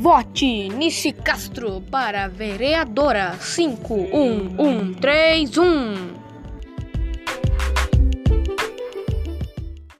Vote Nice Castro para vereadora 51131.